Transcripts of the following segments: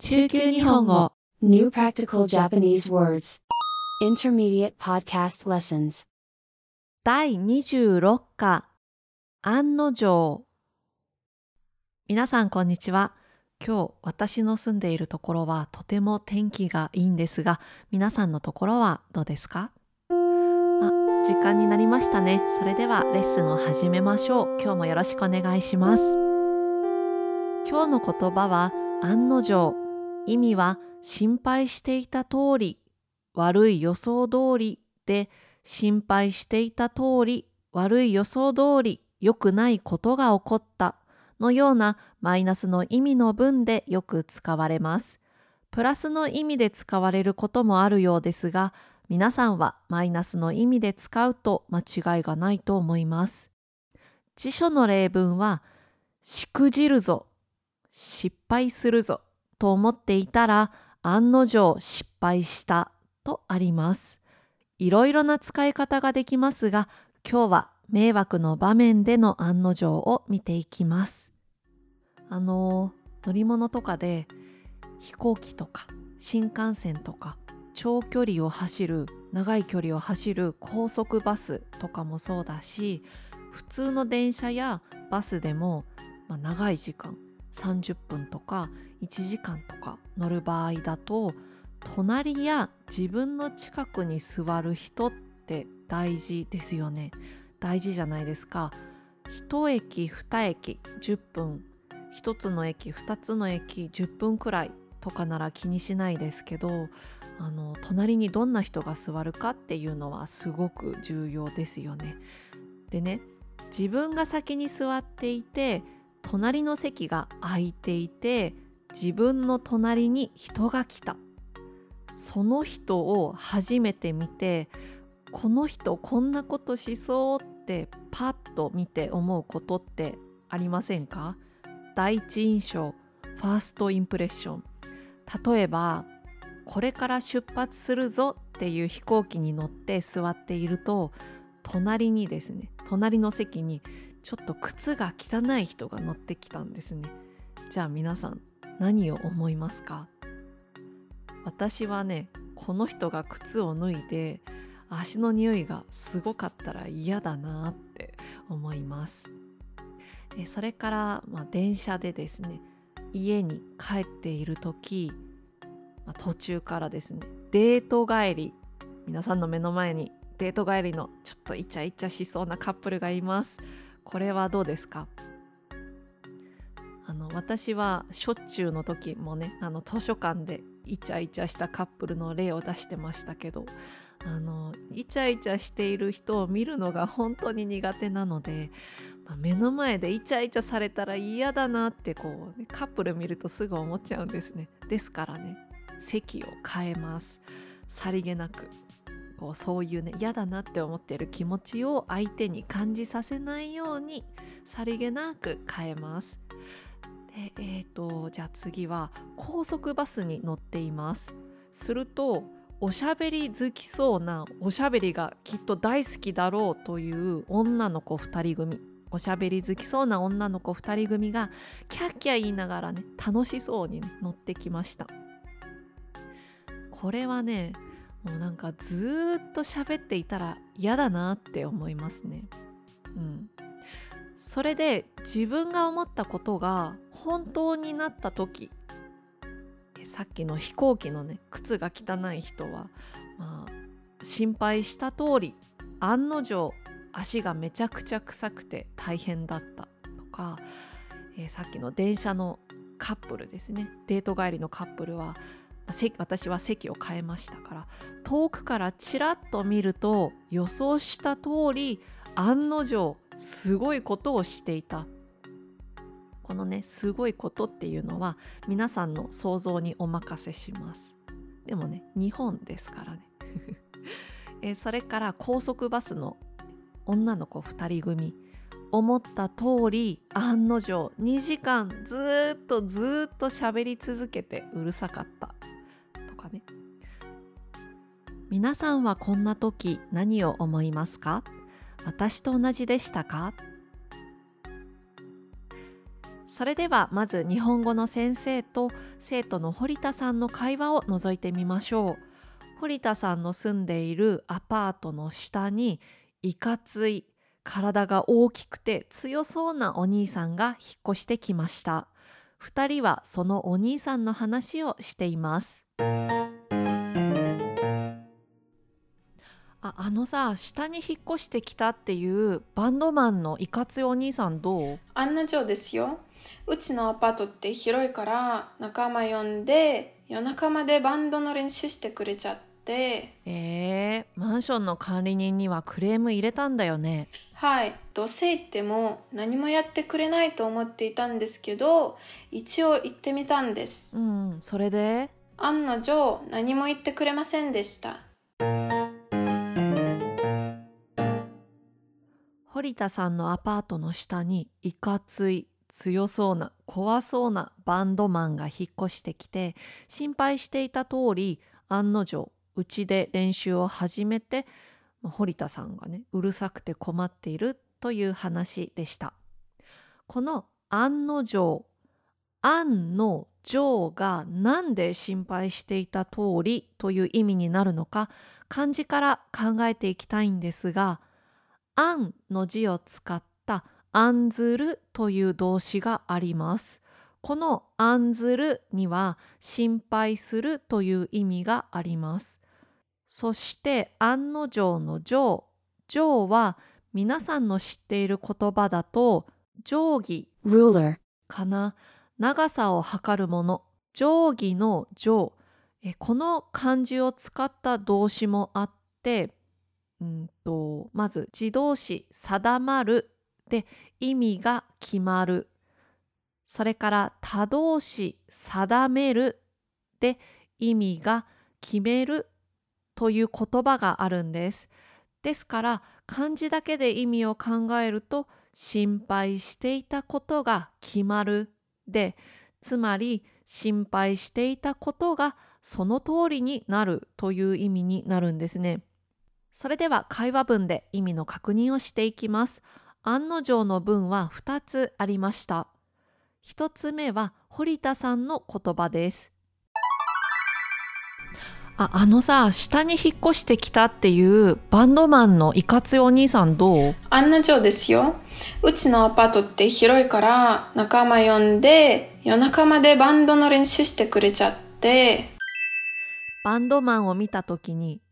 中級日本語。New Practical Japanese Words. Intermediate Podcast Lessons. 第26課。案の定皆さんこんにちは。今日私の住んでいるところはとても天気がいいんですが皆さんのところはどうですか？あ時間になりましたね。それではレッスンを始めましょう。今日もよろしくお願いします。今日の言葉は案の定意味は心配していた通り悪い予想通りで心配していた通り悪い予想通り良くないことが起こったのようなマイナスの意味の文でよく使われます。プラスの意味で使われることもあるようですが皆さんはマイナスの意味で使うと間違いがないと思います。辞書の例文はしくじるぞ失敗するぞと思っていたら案の定失敗したとあります。いろいろな使い方ができますが今日は迷惑の場面での案の定を見ていきます。あの乗り物とかで飛行機とか新幹線とか長距離を走る長い距離を走る高速バスとかもそうだし普通の電車やバスでも、まあ、長い時間30分とか1時間とか乗る場合だと隣や自分の近くに座る人って大事ですよね。大事じゃないですか。1駅2駅10分。1つの駅2つの駅10分くらいとかなら気にしないですけどあの隣にどんな人が座るかっていうのはすごく重要ですよね。でね自分が先に座っていて隣の席が空いていて自分の隣に人が来た。その人を初めて見てこの人こんなことしそうってパッと見て思うことってありませんか？第一印象ファーストインプレッション。例えばこれから出発するぞっていう飛行機に乗って座っていると隣にですね隣の席にちょっと靴が汚い人が乗ってきたんですね。じゃあ皆さん何を思いますか？私はねこの人が靴を脱いで足の匂いがすごかったら嫌だなって思います。それから、まあ、電車でですね家に帰っている時、まあ、途中からですねデート帰り皆さんの目の前にデート帰りのちょっとイチャイチャしそうなカップルがいます。これはどうですか？あの私はしょっちゅうの時もねあの図書館でイチャイチャしたカップルの例を出してましたけどあのイチャイチャしている人を見るのが本当に苦手なので、まあ、目の前でイチャイチャされたら嫌だなってこう、ね、カップル見るとすぐ思っちゃうんですね。ですからね席を変えます。さりげなく。こうそういうね嫌だなって思っている気持ちを相手に感じさせないようにさりげなく変えますでえー、とじゃあ次は高速バスに乗っていますするとおしゃべり好きそうなおしゃべりがきっと大好きだろうという女の子2人組おしゃべり好きそうな女の子2人組がキャッキャ言いながらね楽しそうに、乗ってきましたこれはねもうなんかずっと喋っていたら嫌だなって思いますね。うん。それで自分が思ったことが本当になった時さっきの飛行機のね靴が汚い人は、まあ、心配した通り案の定足がめちゃくちゃ臭くて大変だったとか、えー、さっきの電車のカップルですね。デート帰りのカップルは私は席を変えましたから遠くからちらっと見ると予想した通り案の定すごいことをしていた。このねすごいことっていうのは皆さんの想像にお任せします。でもね日本ですからね。えそれから高速バスの女の子2人組。思った通り案の定2時間ずっとずっと喋り続けてうるさかった。ね。皆さんはこんな時何を思いますか？私と同じでしたか？それではまず日本語の先生と生徒の堀田さんの会話を覗いてみましょう。堀田さんの住んでいるアパートの下にいかつい体が大きくて強そうなお兄さんが引っ越してきました。2人はそのお兄さんの話をしています。ああのさ下に引っ越してきたっていうバンドマンのいかついお兄さんどう？案の定ですよ。うちのアパートって広いから仲間呼んで夜中までバンドの練習してくれちゃって。えー、マンションの管理人にはクレーム入れたんだよね。はい。どうせ行っても何もやってくれないと思っていたんですけど一応行ってみたんです。うんそれで？案の定何も言ってくれませんでした堀田さんのアパートの下にいかつい強そうな怖そうなバンドマンが引っ越してきて心配していた通り案の定うちで練習を始めてま堀田さんがねうるさくて困っているという話でした。この案の定案の定が何で心配していた通りという意味になるのか漢字から考えていきたいんですが案の字を使った案ずるという動詞があります。この案ずるには心配するという意味があります。そして案の定の定。定は皆さんの知っている言葉だと定規 ruler, かな？長さを測るもの定規の定えこの漢字を使った動詞もあってうんとまず自動詞定まるで意味が決まるそれから他動詞定めるで意味が決めるという言葉があるんですですから漢字だけで意味を考えると心配していたことが決まるでつまり心配していたことがその通りになるという意味になるんですね。それでは会話文で意味の確認をしていきます。案の定の文は2つありました。1つ目は堀田さんの言葉です。あ、あのさ、下に引っ越してきたっていうバンドマンのいかついお兄さんどう？案の定ですよ。うちのアパートって広いから仲間呼んで夜中までバンドの練習してくれちゃってバンドマンを見た時に「え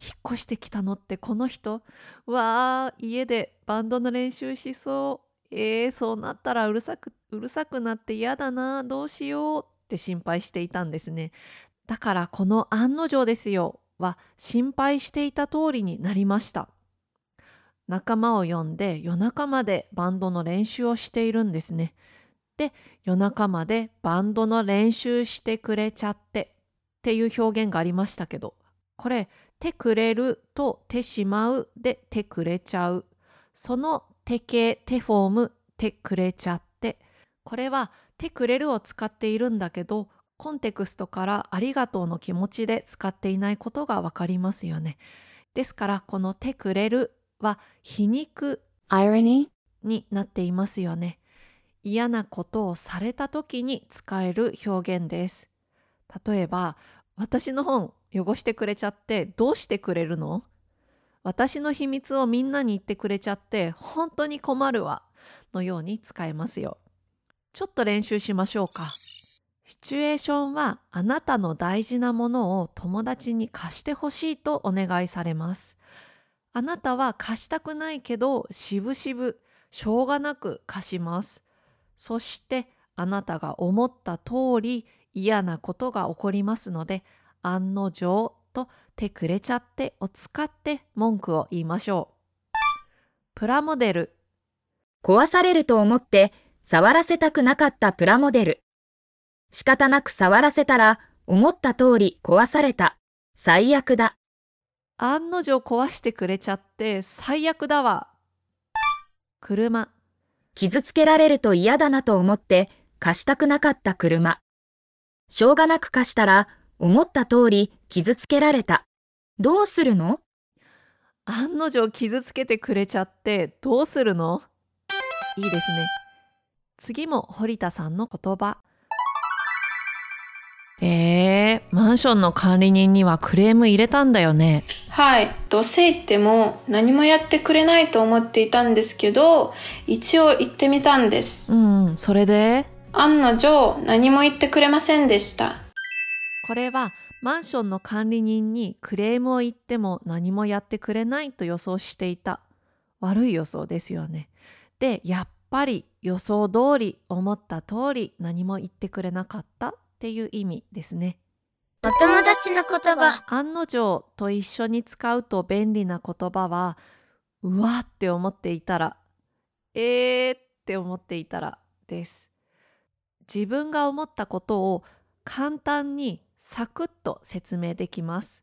引っ越してきたのってこの人。わあ家でバンドの練習しそう。えー、そうなったらうるさくうるさくなって嫌だなどうしよう」って心配していたんですね。だからこの「案の定ですよ」は心配していた通りになりました。仲間を呼んで夜中までバンドの練習をしているんですね。で夜中までバンドの練習してくれちゃってっていう表現がありましたけど。これ「てくれる」と「てしまう」で「てくれちゃう」その手形手フォーム「てくれちゃって」これは「てくれる」を使っているんだけどコンテクストから「ありがとう」の気持ちで使っていないことがわかりますよね。ですからこの「てくれる」は皮肉 irony, になっていますよね。嫌なことをされた時に使える表現です。例えば、私の本汚してくれちゃってどうしてくれるの？私の秘密をみんなに言ってくれちゃって本当に困るわのように使えますよ。ちょっと練習しましょうか。シチュエーションはあなたの大事なものを友達に貸してほしいとお願いされます。あなたは貸したくないけどしぶしぶしょうがなく貸します。そしてあなたが思った通り嫌なことが起こりますので案の定と手くれちゃってを使って文句を言いましょう。プラモデル壊されると思って触らせたくなかったプラモデル。仕方なく触らせたら思った通り壊された。最悪だ。案の定壊してくれちゃって最悪だわ。車傷つけられると嫌だなと思って貸したくなかった車。しょうがなく貸したら思った通り傷つけられた。どうするの？案の定傷つけてくれちゃってどうするの？いいですね。次も堀田さんの言葉。えー、マンションの管理人にはクレーム入れたんだよね。はい。どうせ言っても何もやってくれないと思っていたんですけど、一応言ってみたんです。うん、それで？案の定何も言ってくれませんでした。これはマンションの管理人にクレームを言っても何もやってくれないと予想していた。悪い予想ですよね。で、やっぱり予想通り思った通り何も言ってくれなかったっていう意味ですね。お友達の言葉。案の定と一緒に使うと便利な言葉は、うわって思っていたら、えーって思っていたらです。自分が思ったことを簡単にサクッと説明できます。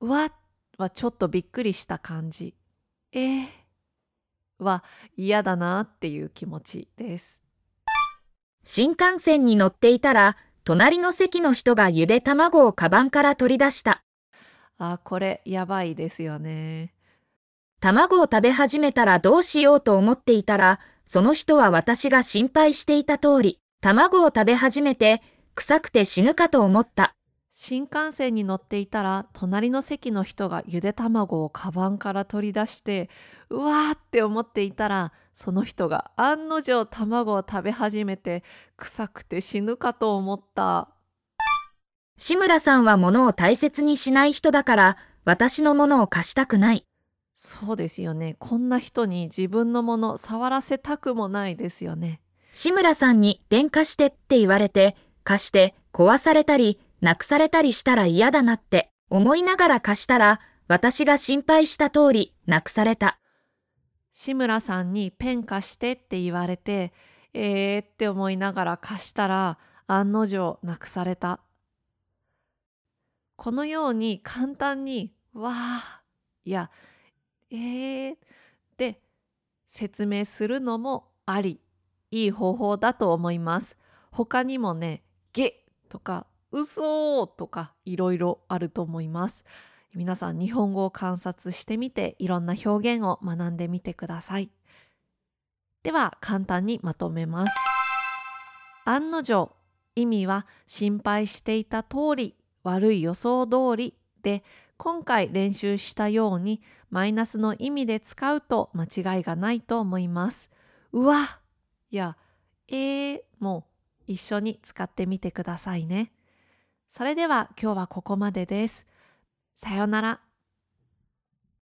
うわはちょっとびっくりした感じ。えーは嫌だなっていう気持ちです。新幹線に乗っていたら、隣の席の人がゆで卵をカバンから取り出した。あ、これやばいですよね。卵を食べ始めたらどうしようと思っていたら、その人は私が心配していた通り、卵を食べ始めて、臭くて死ぬかと思った。新幹線に乗っていたら隣の席の人がゆで卵をカバンから取り出してうわーって思っていたらその人が案の定卵を食べ始めて臭くて死ぬかと思った志村さんは物を大切にしない人だから、私のものを貸したくない。そうですよねこんな人に自分のもの触らせたくもないですよね志村さんに電化してって言われて、貸して壊されたり、なくされたりしたら嫌だなって思いながら貸したら、私が心配した通り、なくされた。志村さんにペン貸してって言われてえーって思いながら貸したら案の定なくされたこのように簡単に「わあ」いや「えー」で説明するのもありいい方法だと思います。他にもね「げ」とか「うそ」とかいろいろあると思います。皆さん日本語を観察してみていろんな表現を学んでみてください。では簡単にまとめます案の定意味は心配していた通り悪い予想通りで今回練習したようにマイナスの意味で使うと間違いがないと思います。うわやえーも一緒に使ってみてくださいね。それでは今日はここまでです。さようなら。